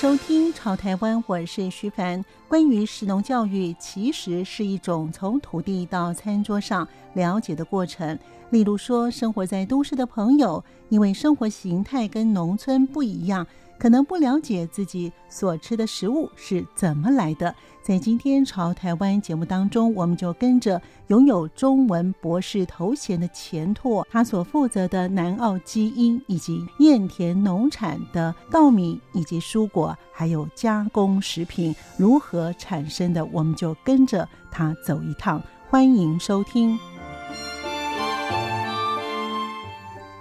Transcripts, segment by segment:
收听《潮台湾》，我是徐凡。关于食农教育，其实是一种从土地到餐桌上了解的过程。例如说，生活在都市的朋友，因为生活形态跟农村不一样。可能不了解自己所吃的食物是怎么来的。在今天《朝台湾》节目当中，我们就跟着拥有中文博士头衔的钱拓，他所负责的南澳基因以及燕田农产的稻米以及蔬果，还有加工食品如何产生的，我们就跟着他走一趟。欢迎收听。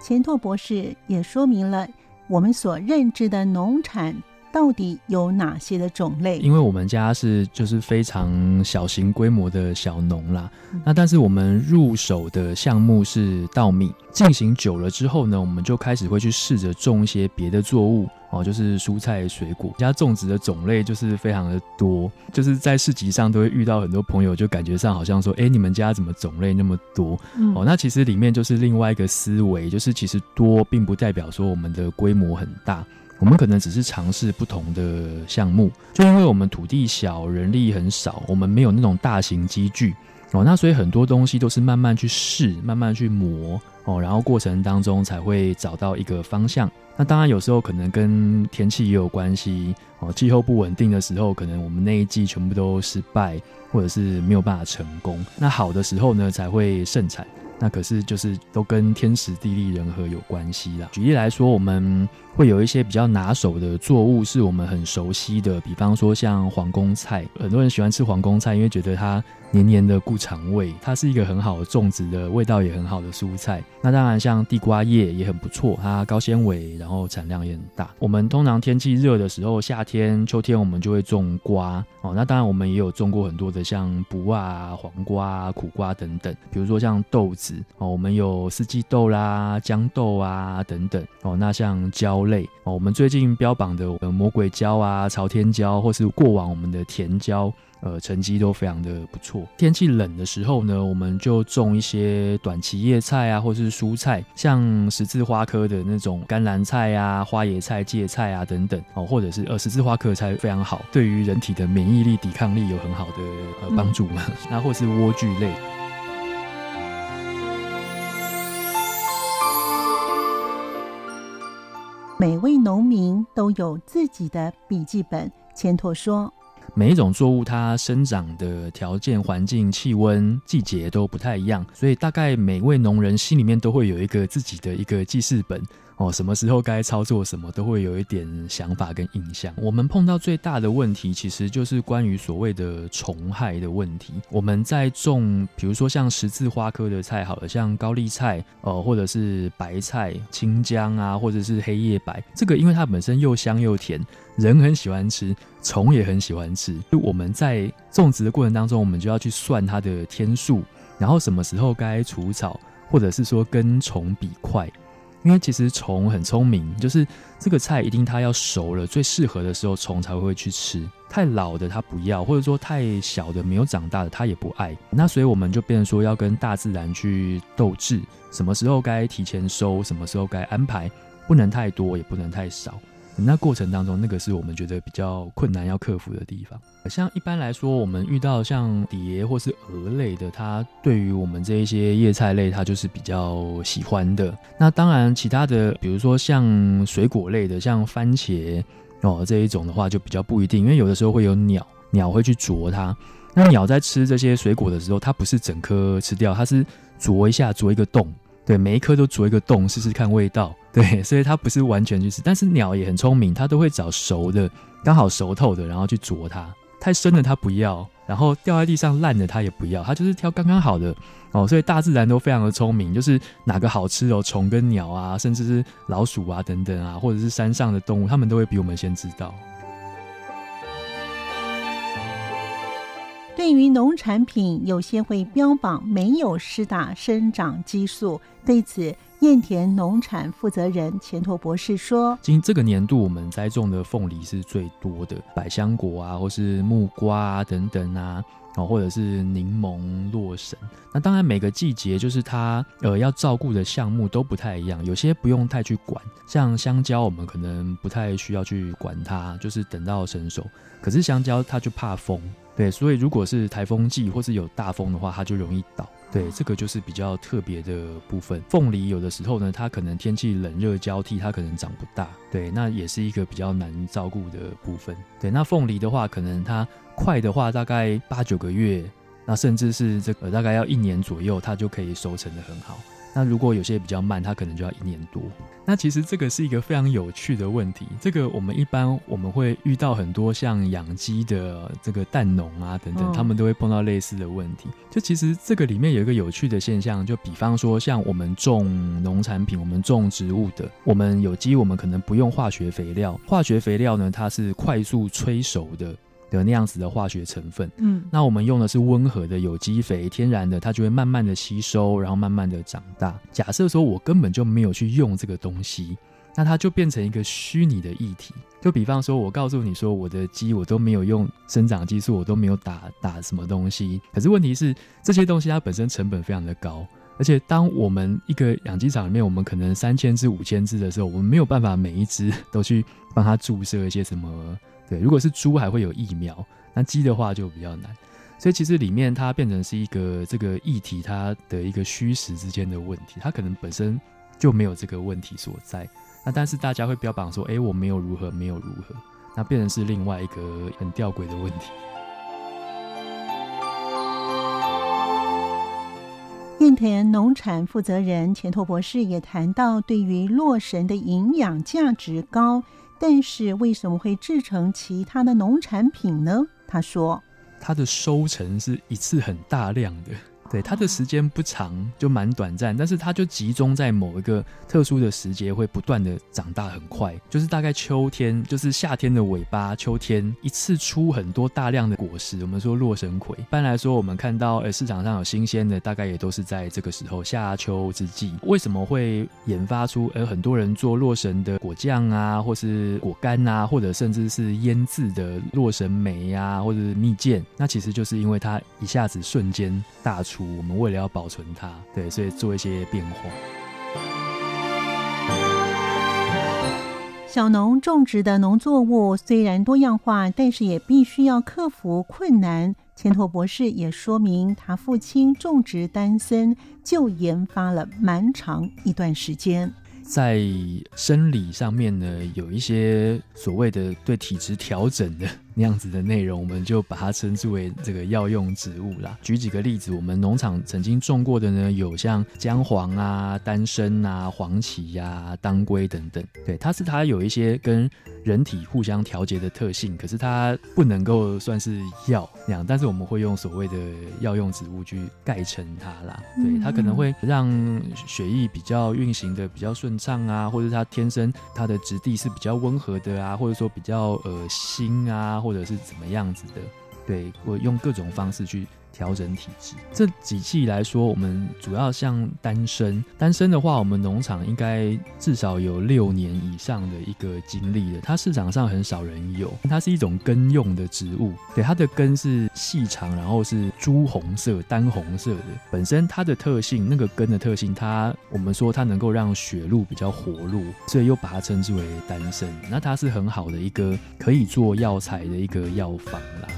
钱拓博士也说明了。我们所认知的农产到底有哪些的种类？因为我们家是就是非常小型规模的小农啦，嗯、那但是我们入手的项目是稻米，进行久了之后呢，我们就开始会去试着种一些别的作物。哦，就是蔬菜水果，家种植的种类就是非常的多，就是在市集上都会遇到很多朋友，就感觉上好像说，哎，你们家怎么种类那么多？嗯、哦，那其实里面就是另外一个思维，就是其实多并不代表说我们的规模很大，我们可能只是尝试不同的项目，就因为我们土地小，人力很少，我们没有那种大型机具，哦，那所以很多东西都是慢慢去试，慢慢去磨，哦，然后过程当中才会找到一个方向。那当然，有时候可能跟天气也有关系哦。气候不稳定的时候，可能我们那一季全部都失败，或者是没有办法成功。那好的时候呢，才会盛产。那可是就是都跟天时地利人和有关系啦。举例来说，我们会有一些比较拿手的作物是我们很熟悉的，比方说像皇宫菜，很多人喜欢吃皇宫菜，因为觉得它黏黏的顾肠胃，它是一个很好的种植的，味道也很好的蔬菜。那当然像地瓜叶也很不错，它高纤维，然后产量也很大。我们通常天气热的时候，夏天、秋天我们就会种瓜哦。那当然我们也有种过很多的像卜啊、黄瓜、苦瓜等等，比如说像豆子哦，我们有四季豆啦、豇豆啊等等哦。那像椒。类哦，我们最近标榜的魔鬼椒啊、朝天椒，或是过往我们的甜椒，呃，成绩都非常的不错。天气冷的时候呢，我们就种一些短期叶菜啊，或是蔬菜，像十字花科的那种甘蓝菜啊、花椰菜、芥菜啊等等哦，或者是呃十字花科菜非常好，对于人体的免疫力、抵抗力有很好的呃帮助嘛。那或是莴苣类。每位农民都有自己的笔记本。钱拓说，每一种作物它生长的条件、环境、气温、季节都不太一样，所以大概每位农人心里面都会有一个自己的一个记事本。哦，什么时候该操作什么，都会有一点想法跟印象。我们碰到最大的问题，其实就是关于所谓的虫害的问题。我们在种，比如说像十字花科的菜，好了，像高丽菜，呃，或者是白菜、青江啊，或者是黑叶白，这个因为它本身又香又甜，人很喜欢吃，虫也很喜欢吃。就我们在种植的过程当中，我们就要去算它的天数，然后什么时候该除草，或者是说跟虫比快。因为其实虫很聪明，就是这个菜一定它要熟了，最适合的时候虫才会去吃。太老的它不要，或者说太小的没有长大的它也不爱。那所以我们就变说要跟大自然去斗智，什么时候该提前收，什么时候该安排，不能太多也不能太少。那过程当中，那个是我们觉得比较困难要克服的地方。像一般来说，我们遇到像蝶或是蛾类的，它对于我们这一些叶菜类，它就是比较喜欢的。那当然，其他的，比如说像水果类的，像番茄哦这一种的话，就比较不一定，因为有的时候会有鸟，鸟会去啄它。那鸟在吃这些水果的时候，它不是整颗吃掉，它是啄一下，啄一个洞。对，每一颗都啄一个洞，试试看味道。对，所以它不是完全去吃，但是鸟也很聪明，它都会找熟的，刚好熟透的，然后去啄它。太生的它不要，然后掉在地上烂的它也不要，它就是挑刚刚好的哦。所以大自然都非常的聪明，就是哪个好吃哦，虫跟鸟啊，甚至是老鼠啊等等啊，或者是山上的动物，它们都会比我们先知道。对于农产品，有些会标榜没有施打生长激素。对此，燕田农产负责人钱拓博士说：“今这个年度我们栽种的凤梨是最多的，百香果啊，或是木瓜等等啊，哦，或者是柠檬、洛神。那当然每个季节就是它呃要照顾的项目都不太一样，有些不用太去管，像香蕉我们可能不太需要去管它，就是等到成熟。可是香蕉它就怕风。”对，所以如果是台风季或是有大风的话，它就容易倒。对，这个就是比较特别的部分。凤梨有的时候呢，它可能天气冷热交替，它可能长不大。对，那也是一个比较难照顾的部分。对，那凤梨的话，可能它快的话大概八九个月，那甚至是这个大概要一年左右，它就可以收成的很好。那如果有些比较慢，它可能就要一年多。那其实这个是一个非常有趣的问题。这个我们一般我们会遇到很多像养鸡的这个蛋农啊等等，他们都会碰到类似的问题。就其实这个里面有一个有趣的现象，就比方说像我们种农产品，我们种植物的，我们有机我们可能不用化学肥料，化学肥料呢，它是快速催熟的。的那样子的化学成分，嗯，那我们用的是温和的有机肥，天然的，它就会慢慢的吸收，然后慢慢的长大。假设说我根本就没有去用这个东西，那它就变成一个虚拟的液体。就比方说，我告诉你说，我的鸡我都没有用生长激素，我都没有打打什么东西。可是问题是，这些东西它本身成本非常的高，而且当我们一个养鸡场里面，我们可能三千只、五千只的时候，我们没有办法每一只都去帮它注射一些什么。对，如果是猪还会有疫苗，那鸡的话就比较难，所以其实里面它变成是一个这个议题，它的一个虚实之间的问题，它可能本身就没有这个问题所在，那但是大家会标榜说，哎，我没有如何，没有如何，那变成是另外一个很吊诡的问题。燕田农产负责人钱拓博士也谈到，对于洛神的营养价值高。但是为什么会制成其他的农产品呢？他说，它的收成是一次很大量的。对，它的时间不长，就蛮短暂，但是它就集中在某一个特殊的时节，会不断的长大很快，就是大概秋天，就是夏天的尾巴，秋天一次出很多大量的果实。我们说洛神葵，一般来说我们看到呃市场上有新鲜的，大概也都是在这个时候夏秋之际。为什么会研发出呃很多人做洛神的果酱啊，或是果干啊，或者甚至是腌制的洛神梅啊，或者是蜜饯？那其实就是因为它一下子瞬间大出。我们为了要保存它，对，所以做一些变化。小农种植的农作物虽然多样化，但是也必须要克服困难。钱拓博士也说明，他父亲种植丹参就研发了蛮长一段时间。在生理上面呢，有一些所谓的对体质调整的。那样子的内容，我们就把它称之为这个药用植物啦。举几个例子，我们农场曾经种过的呢，有像姜黄啊、丹参啊、黄芪呀、啊、当归等等。对，它是它有一些跟人体互相调节的特性，可是它不能够算是药那样。但是我们会用所谓的药用植物去盖称它啦。对，它可能会让血液比较运行的比较顺畅啊，或者它天生它的质地是比较温和的啊，或者说比较恶心啊。或者是怎么样子的，对，我用各种方式去调整体质。这几季来说，我们主要像丹参，丹参的话，我们农场应该至少有六年以上的一个经历了。它市场上很少人有，它是一种根用的植物，对，它的根是细长，然后是朱红色、丹红色的。本身它的特性，那个根的特性，它我们说它能够让血路比较活络，所以又把它称之为丹参。那它是很好的一个可以做药材的一个药方啦。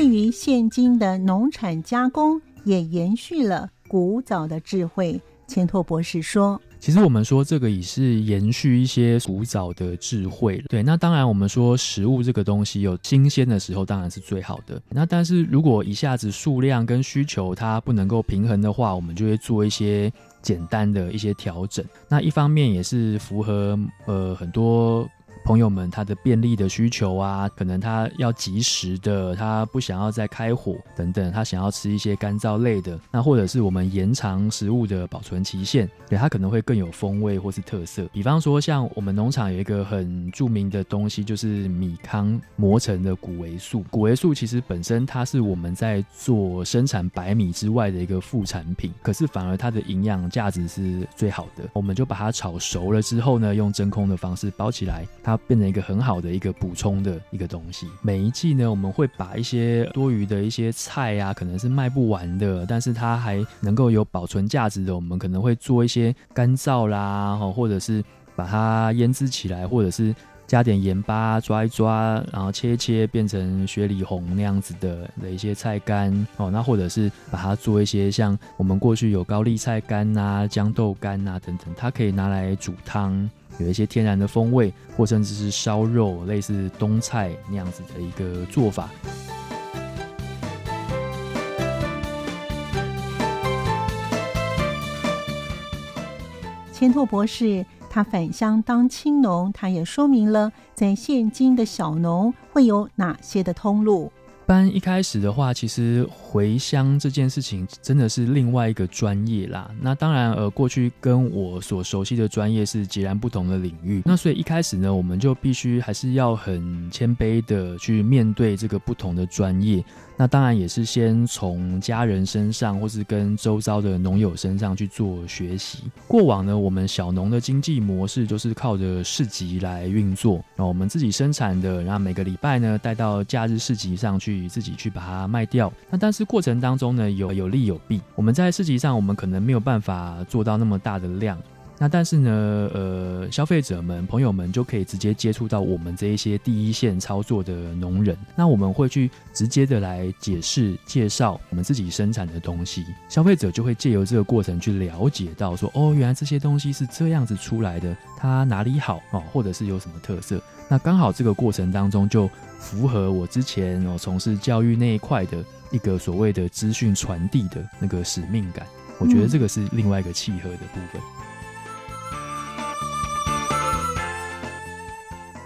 对于现今的农产加工，也延续了古早的智慧。钱拓博士说：“其实我们说这个也是延续一些古早的智慧。对，那当然我们说食物这个东西有新鲜的时候，当然是最好的。那但是如果一下子数量跟需求它不能够平衡的话，我们就会做一些简单的一些调整。那一方面也是符合呃很多。”朋友们他的便利的需求啊，可能他要及时的，他不想要再开火等等，他想要吃一些干燥类的，那或者是我们延长食物的保存期限，对，它可能会更有风味或是特色。比方说，像我们农场有一个很著名的东西，就是米糠磨成的谷维素。谷维素其实本身它是我们在做生产白米之外的一个副产品，可是反而它的营养价值是最好的。我们就把它炒熟了之后呢，用真空的方式包起来，它变成一个很好的一个补充的一个东西。每一季呢，我们会把一些多余的一些菜啊，可能是卖不完的，但是它还能够有保存价值的，我们可能会做一些干燥啦，或者是把它腌制起来，或者是加点盐巴抓一抓，然后切一切变成雪里红那样子的的一些菜干哦，那或者是把它做一些像我们过去有高丽菜干啊、豇豆干啊等等，它可以拿来煮汤，有一些天然的风味，或甚至是烧肉，类似冬菜那样子的一个做法。千拓博士，他返乡当青农，他也说明了在现今的小农会有哪些的通路。一般一开始的话，其实回乡这件事情真的是另外一个专业啦。那当然，呃，过去跟我所熟悉的专业是截然不同的领域。那所以一开始呢，我们就必须还是要很谦卑的去面对这个不同的专业。那当然也是先从家人身上，或是跟周遭的农友身上去做学习。过往呢，我们小农的经济模式就是靠着市集来运作，那我们自己生产的，然后每个礼拜呢带到假日市集上去，自己去把它卖掉。那但是过程当中呢，有有利有弊。我们在市集上，我们可能没有办法做到那么大的量。那但是呢，呃，消费者们、朋友们就可以直接接触到我们这一些第一线操作的农人。那我们会去直接的来解释、介绍我们自己生产的东西，消费者就会借由这个过程去了解到说，哦，原来这些东西是这样子出来的，它哪里好哦，或者是有什么特色。那刚好这个过程当中就符合我之前哦从事教育那一块的一个所谓的资讯传递的那个使命感。我觉得这个是另外一个契合的部分。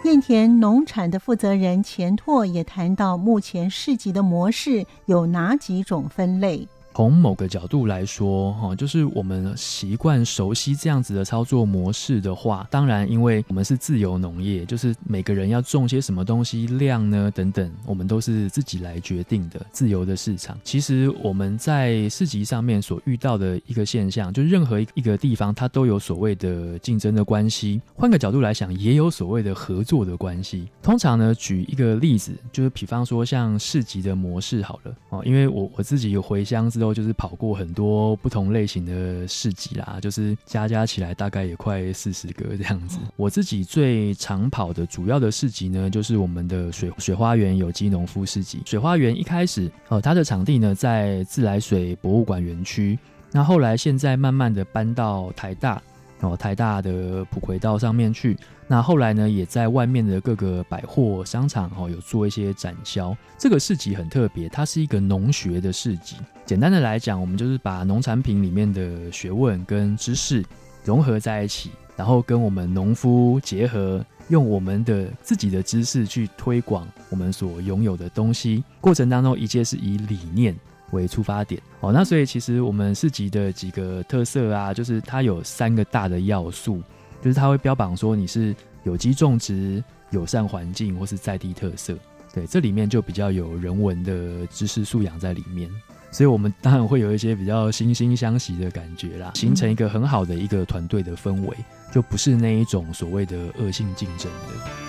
燕田农产的负责人钱拓也谈到，目前市集的模式有哪几种分类？从某个角度来说，哈，就是我们习惯熟悉这样子的操作模式的话，当然，因为我们是自由农业，就是每个人要种些什么东西量呢，等等，我们都是自己来决定的，自由的市场。其实我们在市集上面所遇到的一个现象，就是任何一个地方，它都有所谓的竞争的关系。换个角度来想，也有所谓的合作的关系。通常呢，举一个例子，就是比方说像市集的模式好了，哦，因为我我自己有回乡之后。就是跑过很多不同类型的市集啦，就是加加起来大概也快四十个这样子。我自己最常跑的主要的市集呢，就是我们的水水花园有机农夫市集。水花园一开始，呃，它的场地呢在自来水博物馆园区，那后来现在慢慢的搬到台大。哦，台大的普葵道上面去，那后来呢，也在外面的各个百货商场哦，有做一些展销。这个市集很特别，它是一个农学的市集。简单的来讲，我们就是把农产品里面的学问跟知识融合在一起，然后跟我们农夫结合，用我们的自己的知识去推广我们所拥有的东西。过程当中，一切是以理念为出发点哦，那所以其实我们市集的几个特色啊，就是它有三个大的要素，就是它会标榜说你是有机种植、友善环境或是在地特色，对，这里面就比较有人文的知识素养在里面，所以我们当然会有一些比较惺惺相惜的感觉啦，形成一个很好的一个团队的氛围，就不是那一种所谓的恶性竞争的。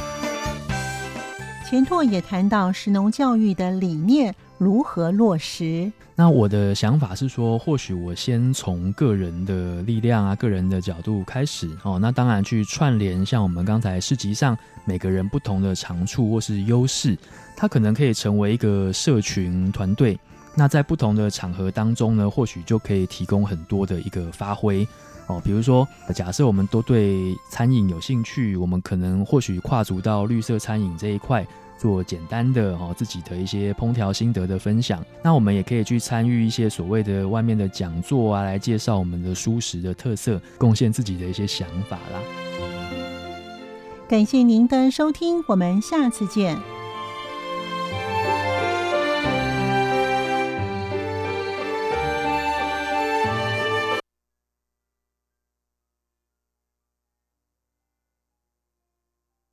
钱拓也谈到食农教育的理念如何落实。那我的想法是说，或许我先从个人的力量啊、个人的角度开始哦。那当然去串联，像我们刚才市集上每个人不同的长处或是优势，它可能可以成为一个社群团队。那在不同的场合当中呢，或许就可以提供很多的一个发挥哦。比如说，假设我们都对餐饮有兴趣，我们可能或许跨足到绿色餐饮这一块。做简单的哦，自己的一些烹调心得的分享。那我们也可以去参与一些所谓的外面的讲座啊，来介绍我们的蔬食的特色，贡献自己的一些想法啦。感谢您的收听，我们下次见。